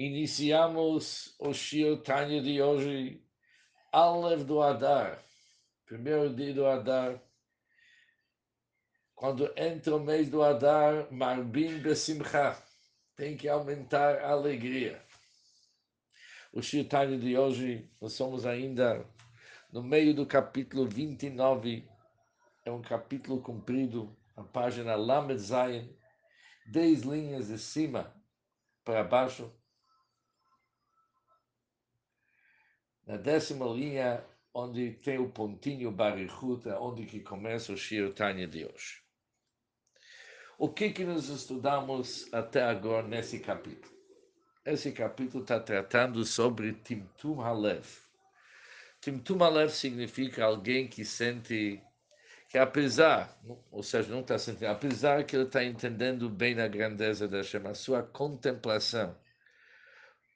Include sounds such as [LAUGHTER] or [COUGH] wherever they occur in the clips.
Iniciamos o Shio Tanya de hoje, Alev do Adar, primeiro dia do Adar. Quando entra o mês do Adar, Marbim Besimcha, tem que aumentar a alegria. O Shio Tanya de hoje, nós somos ainda no meio do capítulo 29, é um capítulo comprido, a página Lamed Zayin, 10 linhas de cima para baixo. Na décima linha, onde tem o pontinho Barichuta, onde que começa o Shir Tanya de hoje. O que que nós estudamos até agora nesse capítulo? Esse capítulo está tratando sobre Timtum Halev. Timtum Halev significa alguém que sente que apesar, ou seja, não está sentindo, apesar que ele está entendendo bem a grandeza da Hashem, a sua contemplação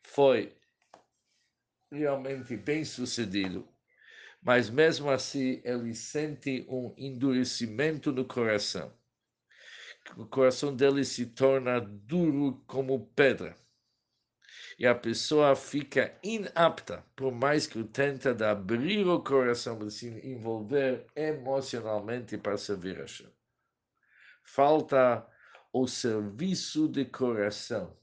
foi realmente bem sucedido, mas mesmo assim ele sente um endurecimento no coração. O coração dele se torna duro como pedra e a pessoa fica inapta, por mais que tenta de abrir o coração para se envolver emocionalmente para servir a Hashem. Falta o serviço de coração,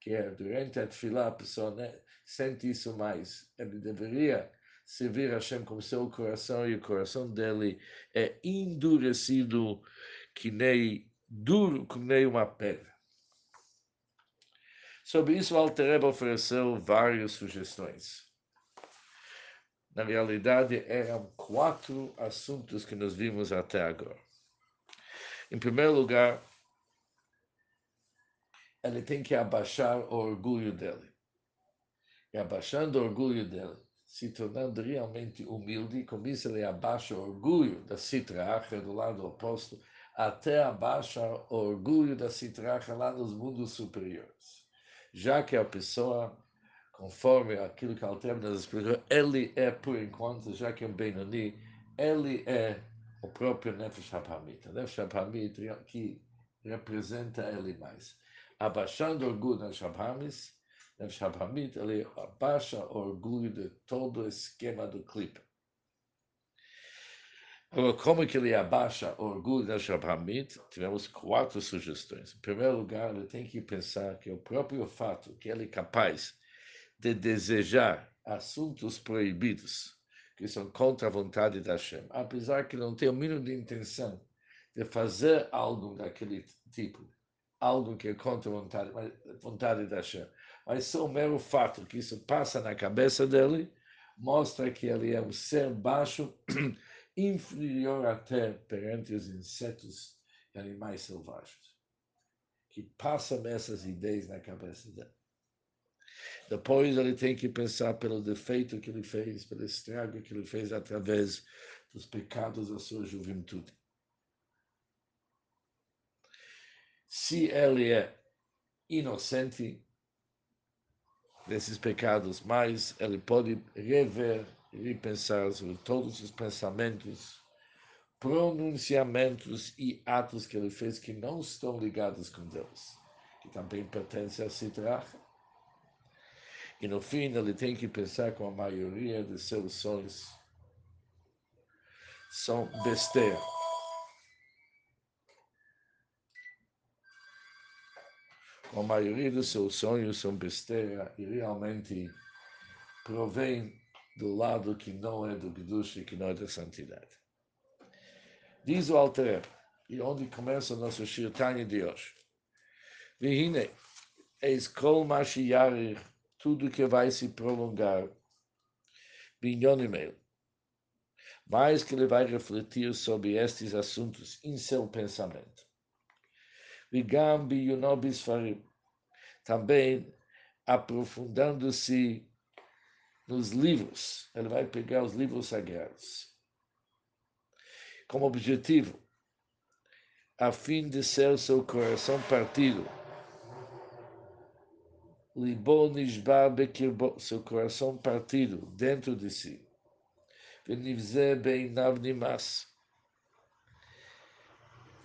que é durante a tefilá a pessoa né, sente isso mais. Ele deveria servir a Hashem com seu coração e o coração dele é endurecido que nem duro, que nem uma pedra. Sobre isso, Altereba ofereceu várias sugestões. Na realidade, eram quatro assuntos que nós vimos até agora. Em primeiro lugar, ele tem que abaixar o orgulho dele. E abaixando o orgulho dele, se tornando realmente humilde, com isso ele abaixa o orgulho da citracha do lado oposto, até abaixa o orgulho da citracha lá nos mundos superiores já que a pessoa, conforme aquilo que Alter nos explicou, ele é, por enquanto, já que é um Benoni, ele é o próprio Nefesh HaPamit. Nefesh HaPamit que representa ele mais. Abaixando o orgulho do Nefesh HaPamit, Nefesh HaPamit, ele abaixa o orgulho de todo o esquema do clipe. Como que ele abaixa o orgulho da Shabhamid? Tivemos quatro sugestões. Em primeiro lugar, ele tem que pensar que o próprio fato que ele é capaz de desejar assuntos proibidos, que são contra a vontade da Hashem, apesar que não tem o mínimo de intenção de fazer algo daquele tipo, algo que é contra a vontade, vontade da Hashem, mas só o mero fato que isso passa na cabeça dele, mostra que ele é um ser baixo [CLEARS THROAT] inferior até perante os insetos e animais selvagens, que passam essas ideias na cabeça dele. Depois ele tem que pensar pelo defeito que ele fez, pelo estrago que ele fez através dos pecados da sua juventude. Se ele é inocente desses pecados, mas ele pode rever e pensar sobre todos os pensamentos, pronunciamentos e atos que ele fez que não estão ligados com Deus, que também pertence a Sitracha. E no fim ele tem que pensar com a maioria de seus sonhos são besteira. A maioria dos seus sonhos são besteira e realmente provém do lado que não é do Gdush e que não é da santidade. Diz o Alter, e onde começa o nosso Shirtanya de hoje. Vihine, eis kol tudo que vai se prolongar, binhonimel, mais que ele vai refletir sobre estes assuntos em seu pensamento. Vigam biyunobis farim, também aprofundando-se nos livros, ele vai pegar os livros sagrados como objetivo, a fim de ser seu coração partido. Seu coração partido dentro de si.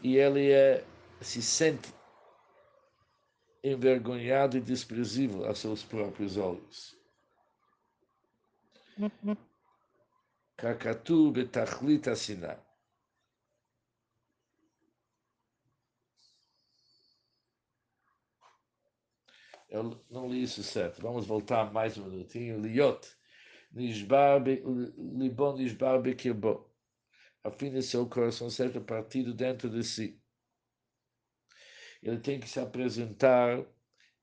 E ele é, se sente envergonhado e desprezível a seus próprios olhos. Kakatu. Eu não li isso certo. Vamos voltar mais um minutinho. Liot. Libon nishbar bekirbo. A de seu coração seja partido dentro de si. Ele tem que se apresentar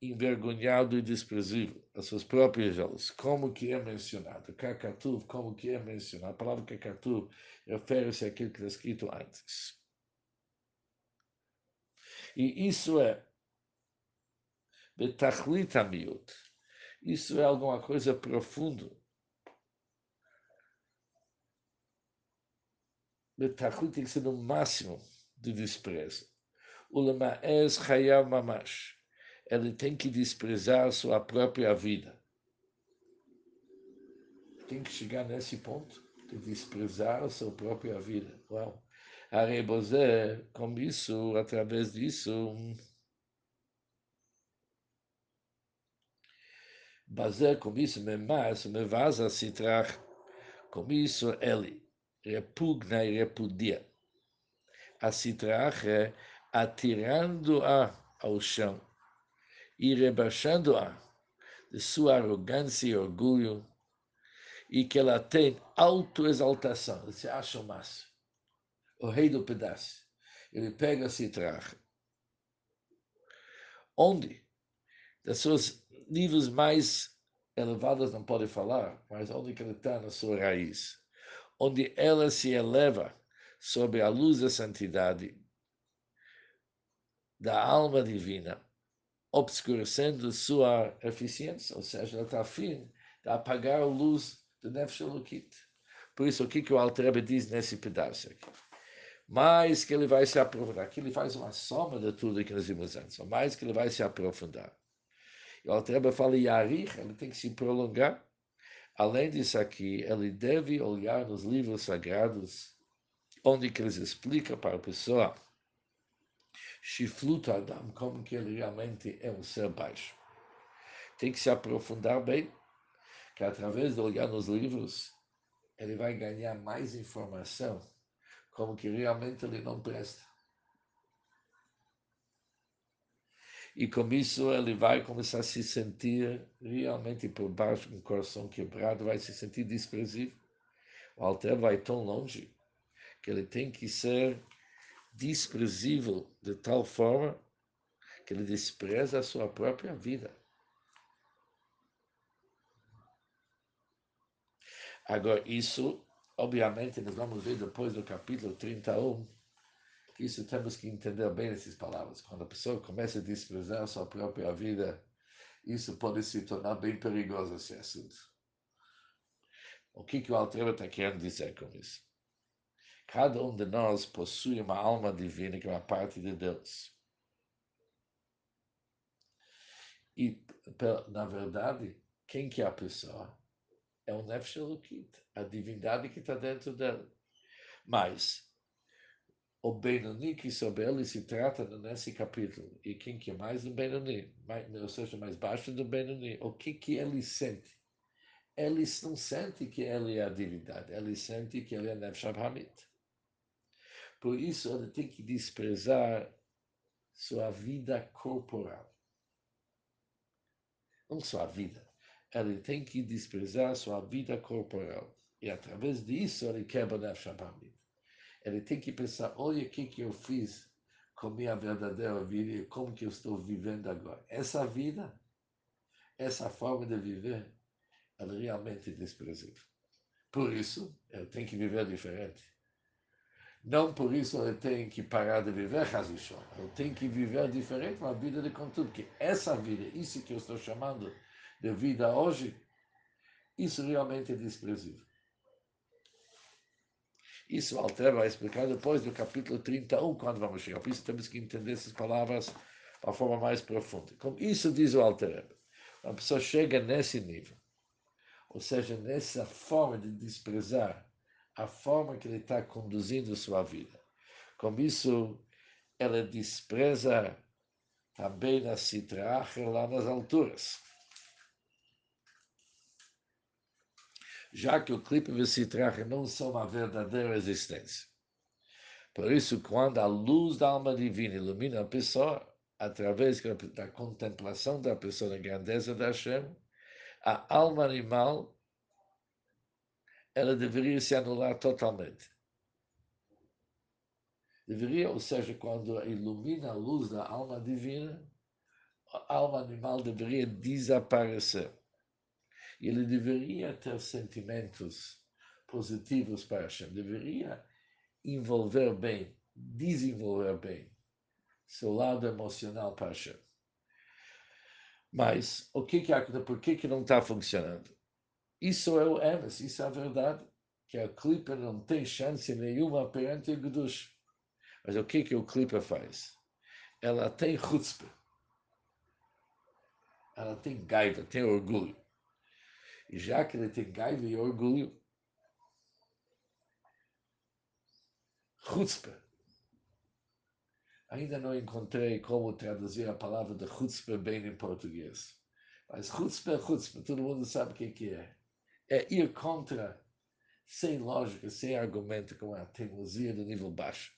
envergonhado e desprezível a seus próprios olhos, como que é mencionado. Kakatuv, como que é mencionado. A palavra kakatuv refere-se àquilo que está escrito antes. E isso é betachlit amiut. Isso é alguma coisa profunda. Betachlit tem que ser no máximo do desprezo. Mamash. Ele tem que desprezar sua própria vida. Tem que chegar nesse ponto de desprezar sua própria vida. Uau! A Rebozé, com isso, através disso, bazer com isso, mas me vaza citrach, com isso ele repugna e repudia. A citrach é atirando-a ao chão e rebaixando-a de sua arrogância e orgulho, e que ela tem autoexaltação, ele se acha o máximo, o rei do pedaço. Ele pega a citrach, onde, das suas níveis mais elevados não pode falar, mas onde que ele está na sua raiz, onde ela se eleva sobre a luz da santidade da alma divina, obscurecendo sua eficiência, ou seja, ela está afim de apagar a luz do Nefesh Elokit. Por isso, o que, que o Altrebe diz nesse pedaço aqui? Mais que ele vai se aprofundar, aqui ele faz uma soma de tudo que nós vimos antes, mais que ele vai se aprofundar. E o Altrebe fala, Yarich, ele tem que se prolongar. Além disso aqui, ele deve olhar nos livros sagrados, onde que eles explicam para a pessoa Shiflut Adam, como que ele realmente é um ser baixo. Tem que se aprofundar bem, que através de olhar nos livros, ele vai ganhar mais informação, como que realmente ele não presta. E com isso ele vai começar a se sentir realmente por baixo, com o coração quebrado, vai se sentir desprezível. O Alter vai tão longe que ele tem que ser desprezível de tal forma que ele despreza a sua própria vida. Agora, isso, obviamente, nós vamos ver depois do capítulo 31, que isso temos que entender bem essas palavras. Quando a pessoa começa a desprezar a sua própria vida, isso pode se tornar bem perigoso esse assunto. O que, que o Altreba está querendo dizer com isso? Cada um de nós possui uma alma divina que é uma parte de Deus. E, na verdade, quem que é a pessoa? É o Nefesh Elokit, a divindade que está dentro dela. Mas, o Benoni que sobre ele se trata nesse capítulo, e quem que é mais do Benoni, ou seja, mais baixo do Benoni, o que que ele sente? Ele não sente que ele é a divindade, ele sente que ele é Nefesh Hamid. Por isso, ele tem que desprezar sua vida corporal. Não sua vida. Ele tem que desprezar sua vida corporal. E através disso, ele quebra a Shabbat. Ele tem que pensar: olha o que, que eu fiz com minha verdadeira vida e como que eu estou vivendo agora. Essa vida, essa forma de viver, ela realmente desprezível. Por isso, eu tenho que viver diferente. Não por isso ele tem que parar de viver Hazishon. Ele tem que viver diferente, uma vida de contudo. Que essa vida, isso que eu estou chamando de vida hoje, isso realmente é desprezível. Isso Alter vai explicar depois do capítulo 31, quando vamos chegar. Por isso temos que entender essas palavras de uma forma mais profunda. Como isso diz o Alter Uma pessoa chega nesse nível, ou seja, nessa forma de desprezar a forma que ele está conduzindo sua vida. Com isso, ela despreza também na Sitracher, lá nas alturas. Já que o clipe e o Sitracher não são uma verdadeira existência. Por isso, quando a luz da alma divina ilumina a pessoa, através da contemplação da pessoa na grandeza da Hashem, a alma animal ela deveria se anular totalmente. Deveria, ou seja, quando ilumina a luz da alma divina, a alma animal deveria desaparecer. Ele deveria ter sentimentos positivos para Hashem, deveria envolver bem, desenvolver bem seu lado emocional para Hashem. Mas o que que? Por que que não está funcionando? Isso é o Emes, isso é a verdade, que a clipa não tem chance nenhuma perante o Gdush. Mas o que que o clipa faz? Ela tem chutzpah. Ela tem gaiva, tem orgulho. E já que ele tem gaiva e orgulho, chutzpah. Ainda não encontrei como traduzir a palavra de chutzpah bem em português. Mas chutzpah é chutzpah, todo mundo sabe o que, que é é ir contra, sem lógica, sem argumento, com a teimosia do nível baixo.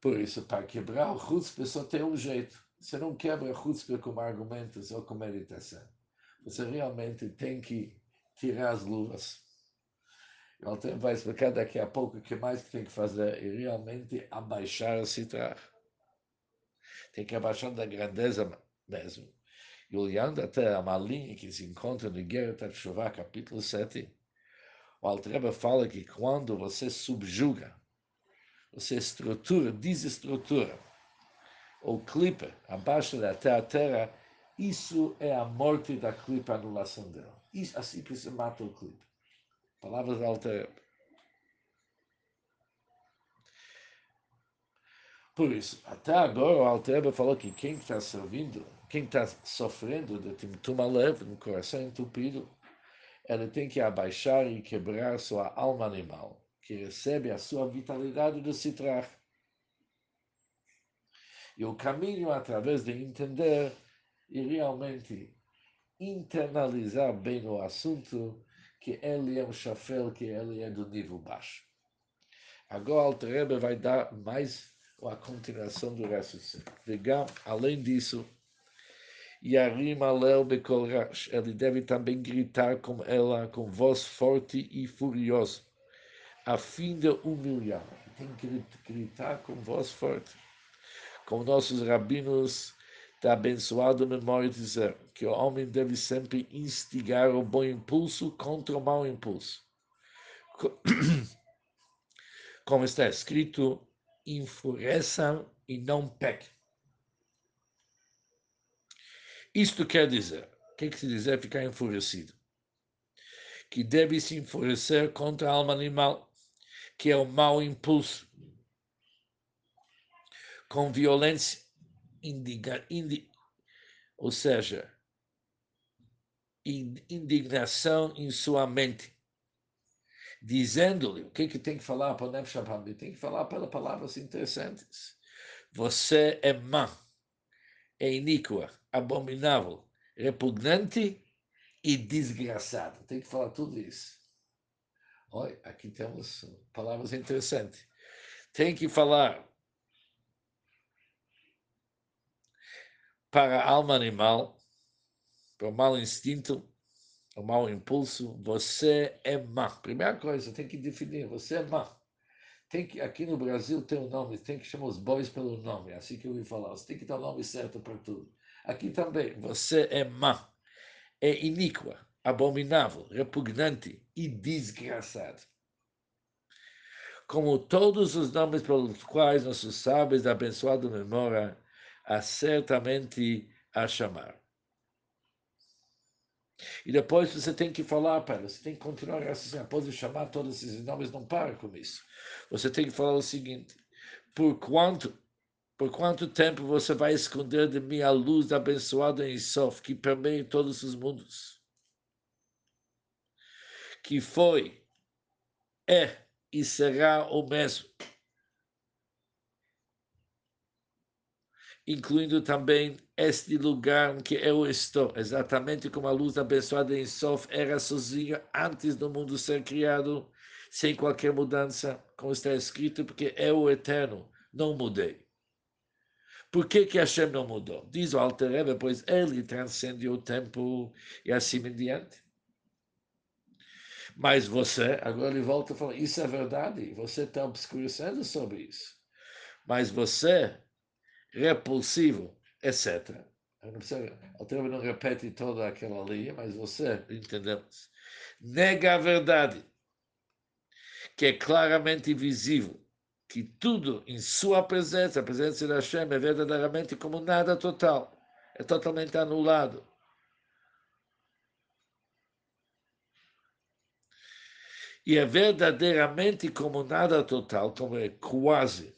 Por isso, para quebrar o chutzpah só tem um jeito. Você não quebra o chutzpah com argumentos ou com meditação. Você realmente tem que tirar as luvas. O Alter vai explicar daqui a pouco o que mais que tem que fazer e realmente abaixar o citrar. Tem que abaixar da grandeza mesmo. E olhando até uma linha que se encontra no Geret Shuvah, capítulo 7, o Altreba fala que quando você subjuga, você estrutura, desestrutura, ou clipa abaixo da terra, terra, isso é a morte da clipa, a anulação dela. Isso, assim que mata o clipe. Palavras da Altreba. Por isso, até agora o Altreba falou que quem está servindo quem está sofrendo de Timtum leve no coração entupido, ele tem que abaixar e quebrar sua alma animal, que recebe a sua vitalidade do citrar. E o caminho através de entender e realmente internalizar bem o assunto, que ele é um chafel, que ele é do nível baixo. Agora o Alter vai dar mais a continuação do resto. Além disso, Yarim Alel Bekol Rash. Ele deve também gritar com ela com voz forte e furiosa, a fim de humilhar. Tem que gritar com voz forte. Como nossos rabinos da abençoada memória dizer que o homem deve sempre instigar o bom impulso contra o mau impulso. [CLEARS THROAT] Como está escrito, enfureçam e não pequem. Isto quer dizer, o que, que se dizer ficar enfurecido? Que deve se enfurecer contra a alma animal, que é o mau impulso, com violência, indiga, indi, ou seja, indignação em sua mente, dizendo-lhe o que, que tem que falar para o Nefesh Tem que falar pelas palavras interessantes. Você é má, é iníqua, abominável, repugnante e desgraçado. Tem que falar tudo isso. Olha, aqui temos palavras interessantes. Tem que falar para a alma animal, para o mau instinto, o mau impulso, você é má. Primeira coisa, tem que definir, você é má. Tem que, aqui no Brasil tem um nome, tem que chamar os bois pelo nome, é assim que eu ouvi falar. Você tem que dar o nome certo para tudo. Aqui também, você é má, é iníqua, abominável, repugnante e desgraçado. Como todos os nomes pelos quais nossos sábios da abençoada memória a certamente a chamar. E depois você tem que falar para ela, você tem que continuar assim, após de chamar todos esses nomes, não para com isso. Você tem que falar o seguinte: por quanto por quanto tempo você vai esconder de mim a luz da abençoada em Sof, que permeia todos os mundos? Que foi, é e será o mesmo. Incluindo também este lugar em que eu estou, exatamente como a luz abençoada em Sof era sozinha antes do mundo ser criado, sem qualquer mudança, como está escrito, porque é o eterno, não mudei. Por que, que Hashem não mudou? Diz o Alter Rebbe, pois ele transcende o tempo e assim em diante. Mas você, agora ele volta e fala, isso é verdade, você está obscurecendo sobre isso. Mas você, repulsivo, etc. O Alter Rebbe não repete toda aquela linha, mas você, entendemos, nega a verdade, que é claramente visível que tudo em sua presença, a presença de Hashem, é verdadeiramente como nada total, é totalmente anulado. E é verdadeiramente como nada total, como é quase,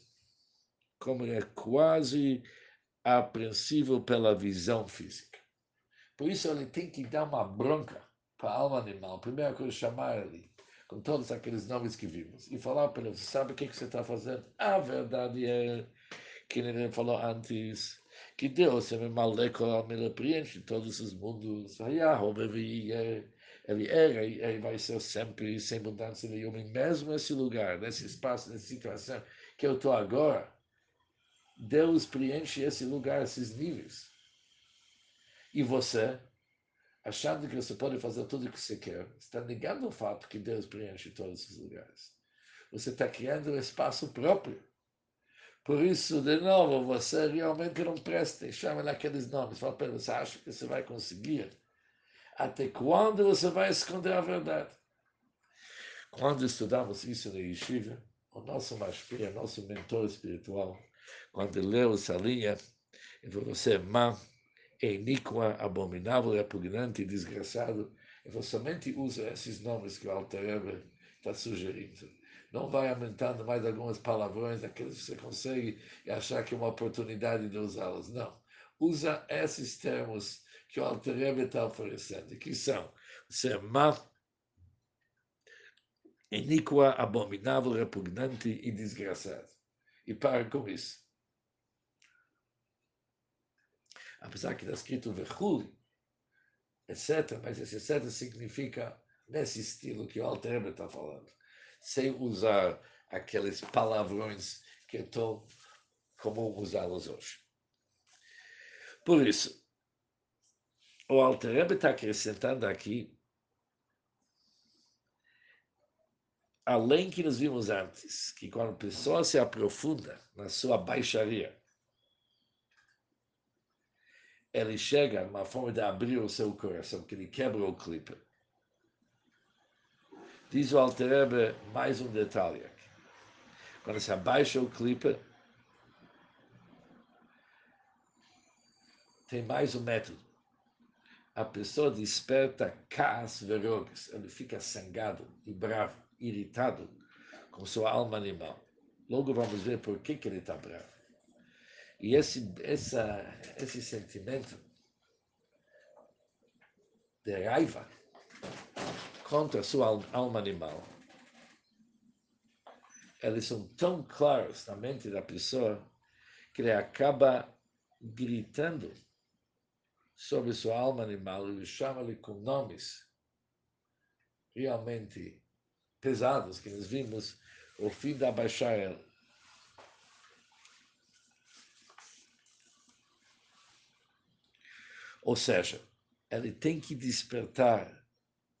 como é quase apreensível pela visão física. Por isso ele tem que dar uma bronca para a alma animal. Primeira coisa, chamar ele com todos aqueles nomes que vimos, e falar para ele, sabe o que, que você está fazendo? A verdade é, que ele falou antes, que Deus é maleco, ele preenche todos os mundos, ele era e ele vai ser sempre sem mudança nenhuma, mesmo nesse lugar, nesse espaço, nessa situação que eu estou agora, Deus preenche esse lugar, esses níveis. E você achando que você pode fazer tudo o que você quer, está negando o fato que Deus preenche todos os lugares. Você está criando um espaço próprio. Por isso, de novo, você realmente não presta, chama naqueles nomes. Fala para você acha que você vai conseguir? Até quando você vai esconder a verdade? Quando estudamos isso na Yeshiva, o nosso Mashpia, nosso mentor espiritual, quando leu linha, ele falou, você é má, é iníqua, abominável, repugnante e desgraçado. Eu somente usa esses nomes que o Alter está sugerindo. Não vai aumentando mais algumas palavrões, aqueles que você consegue e achar que é uma oportunidade de usá-los. Não. Usa esses termos que o Alter está oferecendo, que são ser má, iníqua, abominável, repugnante e desgraçado. E para com isso. Apesar que está escrito Vechul, etc., mas esse etc. significa nesse estilo que o Alter está falando, sem usar aqueles palavrões que é tão comum usá-los hoje. Por isso, o Alter está acrescentando aqui, além que nós vimos antes, que quando a pessoa se aprofunda na sua baixaria, ele chega numa forma de abrir o seu coração, que ele quebra o clipe. Diz o Alterebe mais um detalhe aqui. Quando se abaixa o clipe, tem mais um método. A pessoa desperta cas verrugas, ele fica sangado e bravo, irritado com sua alma animal. Logo vamos ver por que, que ele está bravo. E esse, essa, esse sentimento de raiva contra sua alma animal, eles são tão claros na mente da pessoa que ele acaba gritando sobre sua alma animal e chama-lhe com nomes realmente pesados que nós vimos o fim da baixar Ou seja, ele tem que despertar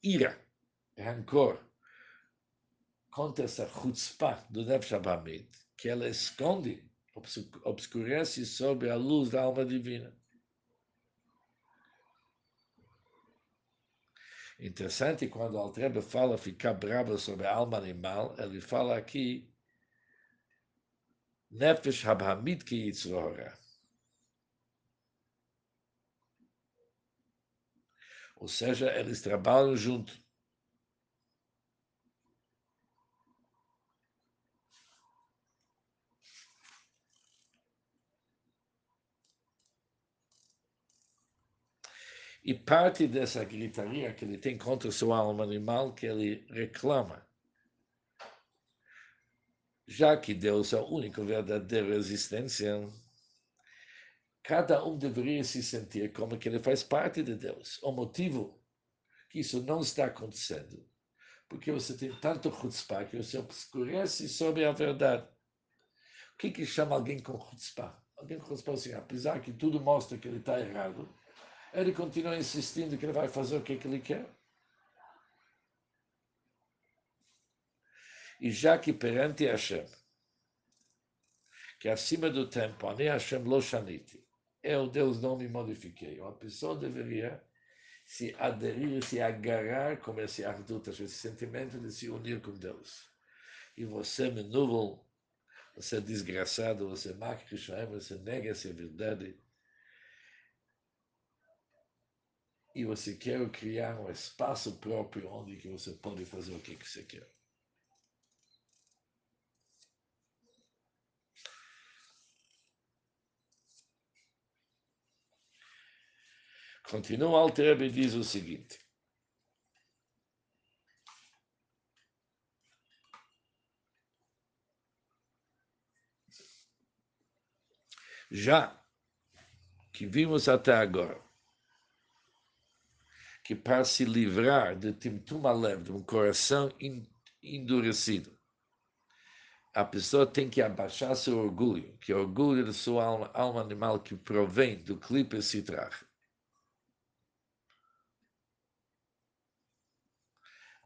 ira, rancor, contra essa chutzpah do Nefesh Abamid, que ela esconde, obscurece sobre a luz da alma divina. Interessante quando Altrebe fala ficar bravo sobre a alma animal, ele fala aqui Nefesh Habhamid ki Yitzrohara. Ou seja, eles trabalham junto. E parte dessa gritaria que ele tem contra sua alma animal, que ele reclama, já que Deus é a única verdadeira existência, cada um deveria se sentir como que ele faz parte de Deus. O motivo que isso não está acontecendo, porque você tem tanto chutzpah que você obscurece sobre a verdade. O que, que chama alguém com chutzpah? Alguém com chutzpah assim, apesar que tudo mostra que ele está errado, ele continua insistindo que ele vai fazer o que, que ele quer. E já que perante Hashem, que acima do tempo, Ani Hashem lo shaniti, eu, Deus, não me modifiquei. Uma pessoa deveria se aderir, se agarrar com esse arduta, esse sentimento de se unir com Deus. E você, menúvel, você é desgraçado, você é makrishaim, você nega essa verdade. E você quer criar um espaço próprio onde que você pode fazer o que, que você quer. Continua o Alter e diz o seguinte. Já que vimos até agora que para se livrar de Timtum Alev, de um coração endurecido, a pessoa tem que abaixar seu orgulho, que é o orgulho da sua alma, alma animal que provém do clipe citrar.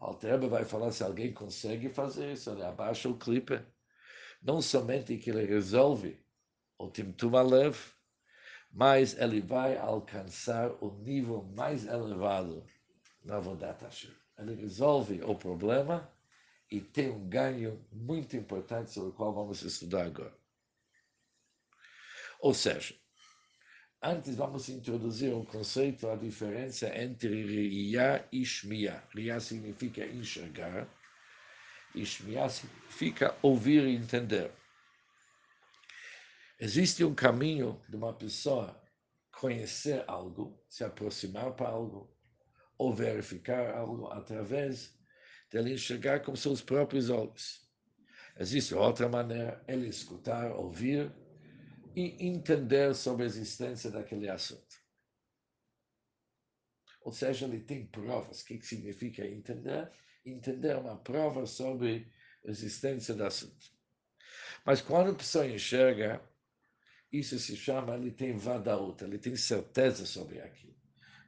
Alterba vai falar se alguém consegue fazer isso, ele abaixa o clipe. Não somente que ele resolve o Timtum Alev, mas ele vai alcançar o nível mais elevado na Vodat Hashem. Ele resolve o problema e tem um ganho muito importante sobre o qual vamos estudar agora. Ou seja, Antes vamos introduzir um conceito, a diferença entre Riyah e Shmiya. Riyah significa enxergar, e significa ouvir e entender. Existe um caminho de uma pessoa conhecer algo, se aproximar para algo, ou verificar algo através dele enxergar com seus próprios olhos. Existe outra maneira, ele escutar, ouvir, e entender sobre a existência daquele assunto. Ou seja, ele tem provas. O que significa entender? Entender uma prova sobre a existência do assunto. Mas quando a pessoa enxerga, isso se chama, ele tem vadaúta, ele tem certeza sobre aquilo.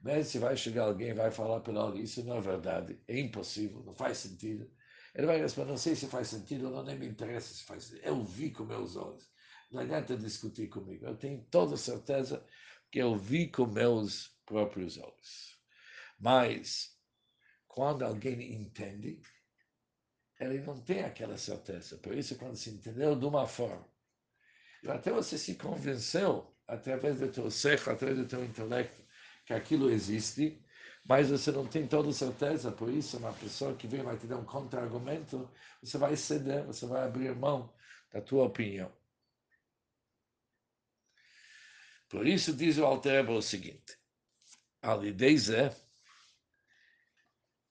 Mas se vai chegar alguém vai falar para ele, isso não é verdade, é impossível, não faz sentido. Ele vai responder, não sei se faz sentido, não nem me interessa se faz sentido. Eu vi com meus olhos. Não adianta discutir comigo. Eu tenho toda certeza que eu vi com meus próprios olhos. Mas, quando alguém entende, ele não tem aquela certeza. Por isso, quando se entendeu de uma forma, até você se convenceu, através do teu ser, através do teu intelecto, que aquilo existe, mas você não tem toda certeza, por isso, uma pessoa que vem vai te dar um contra-argumento, você vai ceder, você vai abrir mão da tua opinião. Por isso diz o Alter o seguinte: a Zé,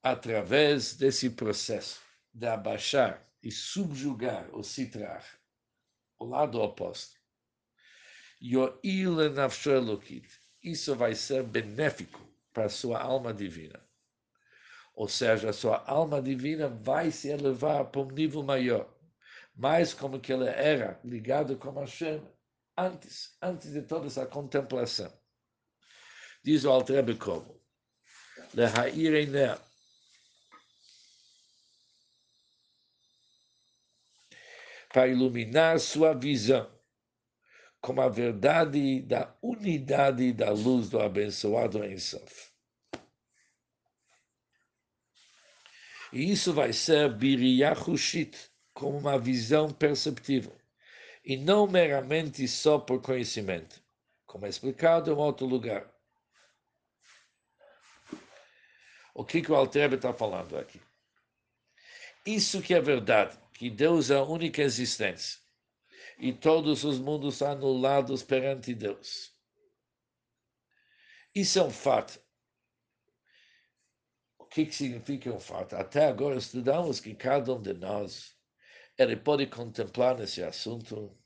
através desse processo de abaixar e subjugar o citrar, o lado oposto, isso vai ser benéfico para a sua alma divina. Ou seja, a sua alma divina vai se elevar para um nível maior, mais como que ela era ligado com Hashem antes, antes de toda essa contemplação. Diz o Altrebe como? Para iluminar sua visão com a verdade da unidade da luz do abençoado Ensof. E isso vai ser biriyahushit, como uma visão perceptível e não meramente só por conhecimento, como é explicado em outro lugar. O que, que o Altrebe está falando aqui? Isso que é verdade, que Deus é a única existência e todos os mundos anulados perante Deus. Isso é um fato. O que, que significa um fato? Até agora estudamos que cada um de nós ele pode contemplar nesse assunto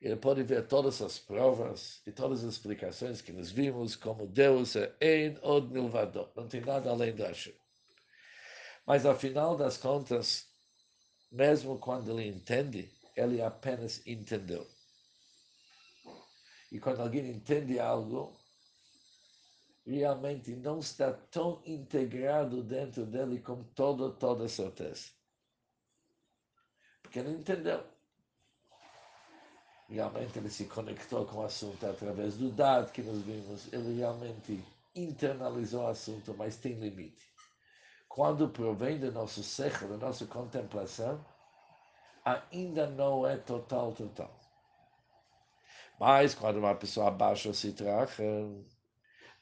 ele pode ver todas as provas e todas as explicações que nós vimos, como Deus é Ein Od não tem nada além da Hashem. Mas, ao final das contas, mesmo quando ele entende, ele apenas entendeu. E quando alguém entende algo, realmente não está tão integrado dentro dele com toda, toda certeza. Porque ele entendeu. Realmente ele se conectou com o assunto através do dado que nós vimos. Ele realmente internalizou o assunto, mas tem limite. Quando provém do nosso século, da nossa contemplação, ainda não é total, total. Mas quando uma pessoa abaixa se traga,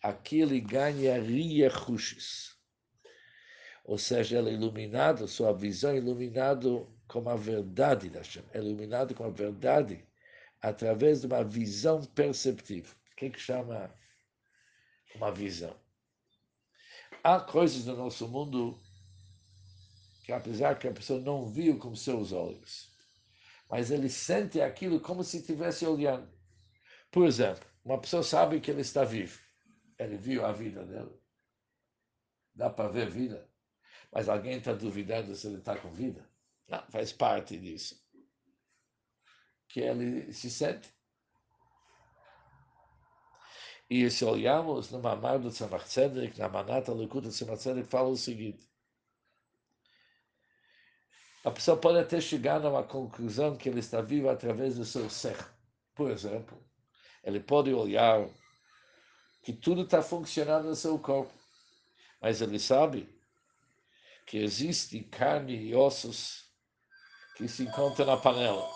aqui ele ganharia ruches. Ou seja, ele é iluminado, sua visão é iluminado com a verdade da Hashem, é iluminado com a verdade através de uma visão perceptível. O que, é que chama uma visão? Há coisas no nosso mundo que, apesar que a pessoa não viu com seus olhos, mas ele sente aquilo como se estivesse olhando. Por exemplo, uma pessoa sabe que ele está vivo ele viu a vida dele. Dá para ver vida. Mas alguém está duvidando se ele está com vida? Não, faz parte disso. Que ele se sente. E se olhamos no Mamar do Tzemach Tzedek, na Manata Lekuta do Tzemach Tzedek, fala o seguinte. A pessoa pode até chegar numa conclusão que ele está vivo através do seu ser. Por exemplo, ele pode olhar que tudo está funcionando no seu corpo. Mas ele sabe que existe carne e ossos que se encontram na panela.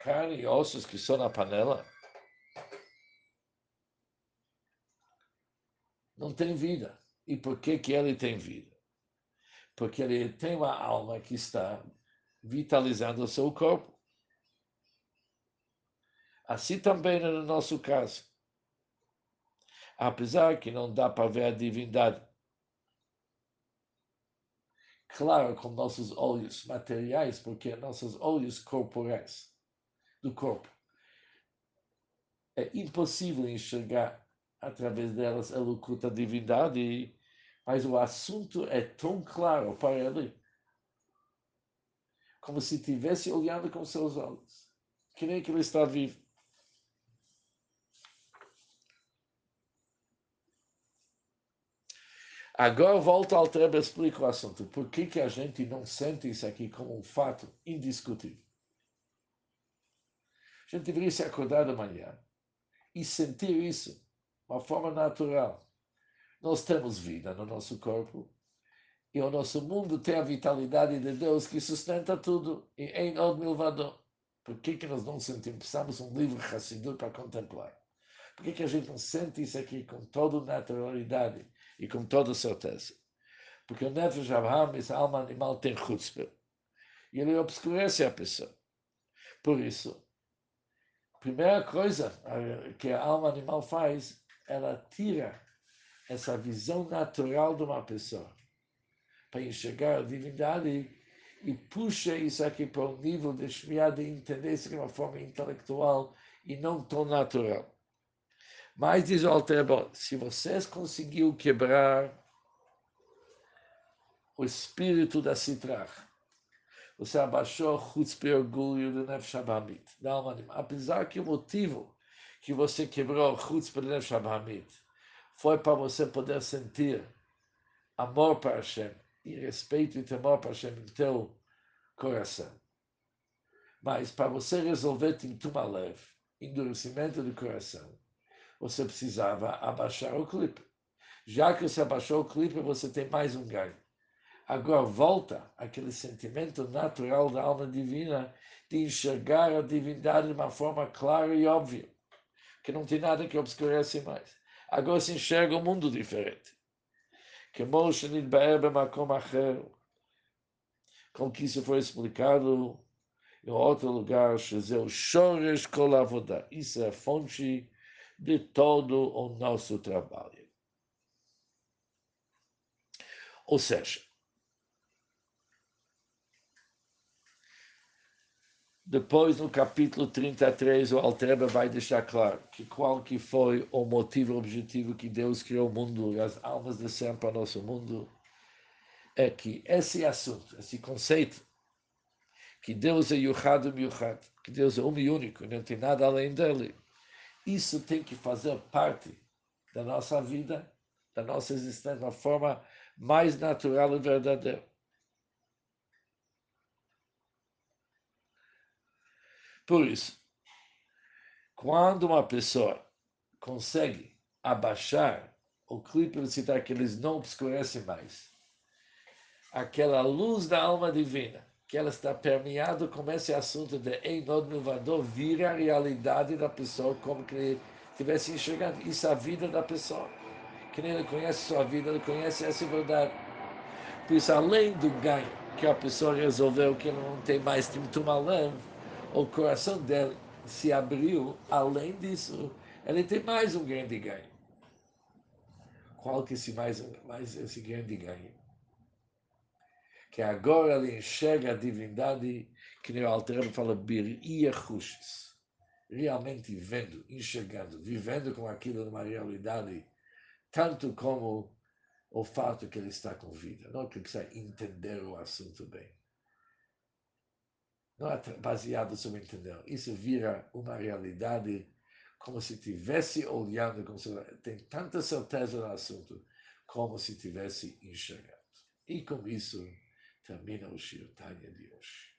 Carne e ossos que estão na panela não tem vida. E por que, que ele tem vida? Porque ele tem uma alma que está vitalizando o seu corpo. Assim também no nosso caso apesar que não dá para ver a divindade. Claro, com nossos olhos materiais, porque nossos olhos corporais do corpo. É impossível enxergar através delas a loucura da divindade, mas o assunto é tão claro para ele, como se estivesse olhando com seus olhos, que nem que ele está vivo. Agora volta ao Trebe e explica o assunto. Por que, que a gente não sente isso aqui como um fato indiscutível? A gente deveria se acordar de manhã e sentir isso de uma forma natural. Nós temos vida no nosso corpo e o nosso mundo tem a vitalidade de Deus que sustenta tudo e em od milvado. Por que, que nós não sentimos? Precisamos um livro Hassidut para contemplar. Por que, que a gente não sente isso aqui com toda naturalidade? E com toda certeza. Porque o Nefesh Abraham, essa alma animal, tem chutzpah. E ele obscurece a pessoa. Por isso, a primeira coisa que a alma animal faz, ela tira essa visão natural de uma pessoa para enxergar a divindade e puxa isso aqui para um nível de shmiá, de entender isso de uma forma intelectual e não tão natural. Mas diz o Alterbo, se vocês conseguiu quebrar o espírito da Citrach, você abaixou o orgulho do Nefesh Abamit, da Apesar que o motivo que você quebrou o Nefesh Abamit foi para você poder sentir amor para Hashem e respeito e temor para Hashem em teu coração. Mas para você resolver Tintum Alev, endurecimento do coração, você precisava abaixar o clipe. Já que você abaixou o clipe, você tem mais um ganho. Agora volta aquele sentimento natural da alma divina de enxergar a divindade de uma forma clara e óbvia, que não tem nada que obscurece mais. Agora se enxerga um mundo diferente. Como que isso foi explicado em outro lugar, Isso é a fonte de todo o nosso trabalho. Ou seja, Depois, no capítulo 33, o Altreba vai deixar claro que qual que foi o motivo, o objetivo que Deus criou o mundo e as almas desceram para o nosso mundo, é que esse assunto, esse conceito, que Deus é Yuhad Yuhad, que Deus é um e único, não tem nada além dele, isso tem que fazer parte da nossa vida, da nossa existência, uma forma mais natural e verdadeira. Por isso, quando uma pessoa consegue abaixar o clipe de citar que eles não obscurecem mais, aquela luz da alma divina, que ela está permeada com esse assunto de Einod Milvador, vira a realidade da pessoa como que ele estivesse enxergando. Isso a vida da pessoa. Que nem ele conhece sua vida, ele conhece essa verdade. Por isso, além do ganho que a pessoa resolveu que não tem mais Timtum Alam, o coração dele se abriu, além disso, ele tem mais um grande ganho. Qual que é mais, mais esse grande ganho? Que agora ele enxerga a divindade, que nem o Alterno fala, Biria Rushis. Realmente vendo, enxergando, vivendo com aquilo numa realidade, tanto como o fato que ele está com vida. Não que precisa entender o assunto bem não é baseado sobre entender. Isso vira uma realidade como se estivesse olhando, como se tem tanta certeza no assunto, como se estivesse enxergando. E com isso o Shirtanya de hoje.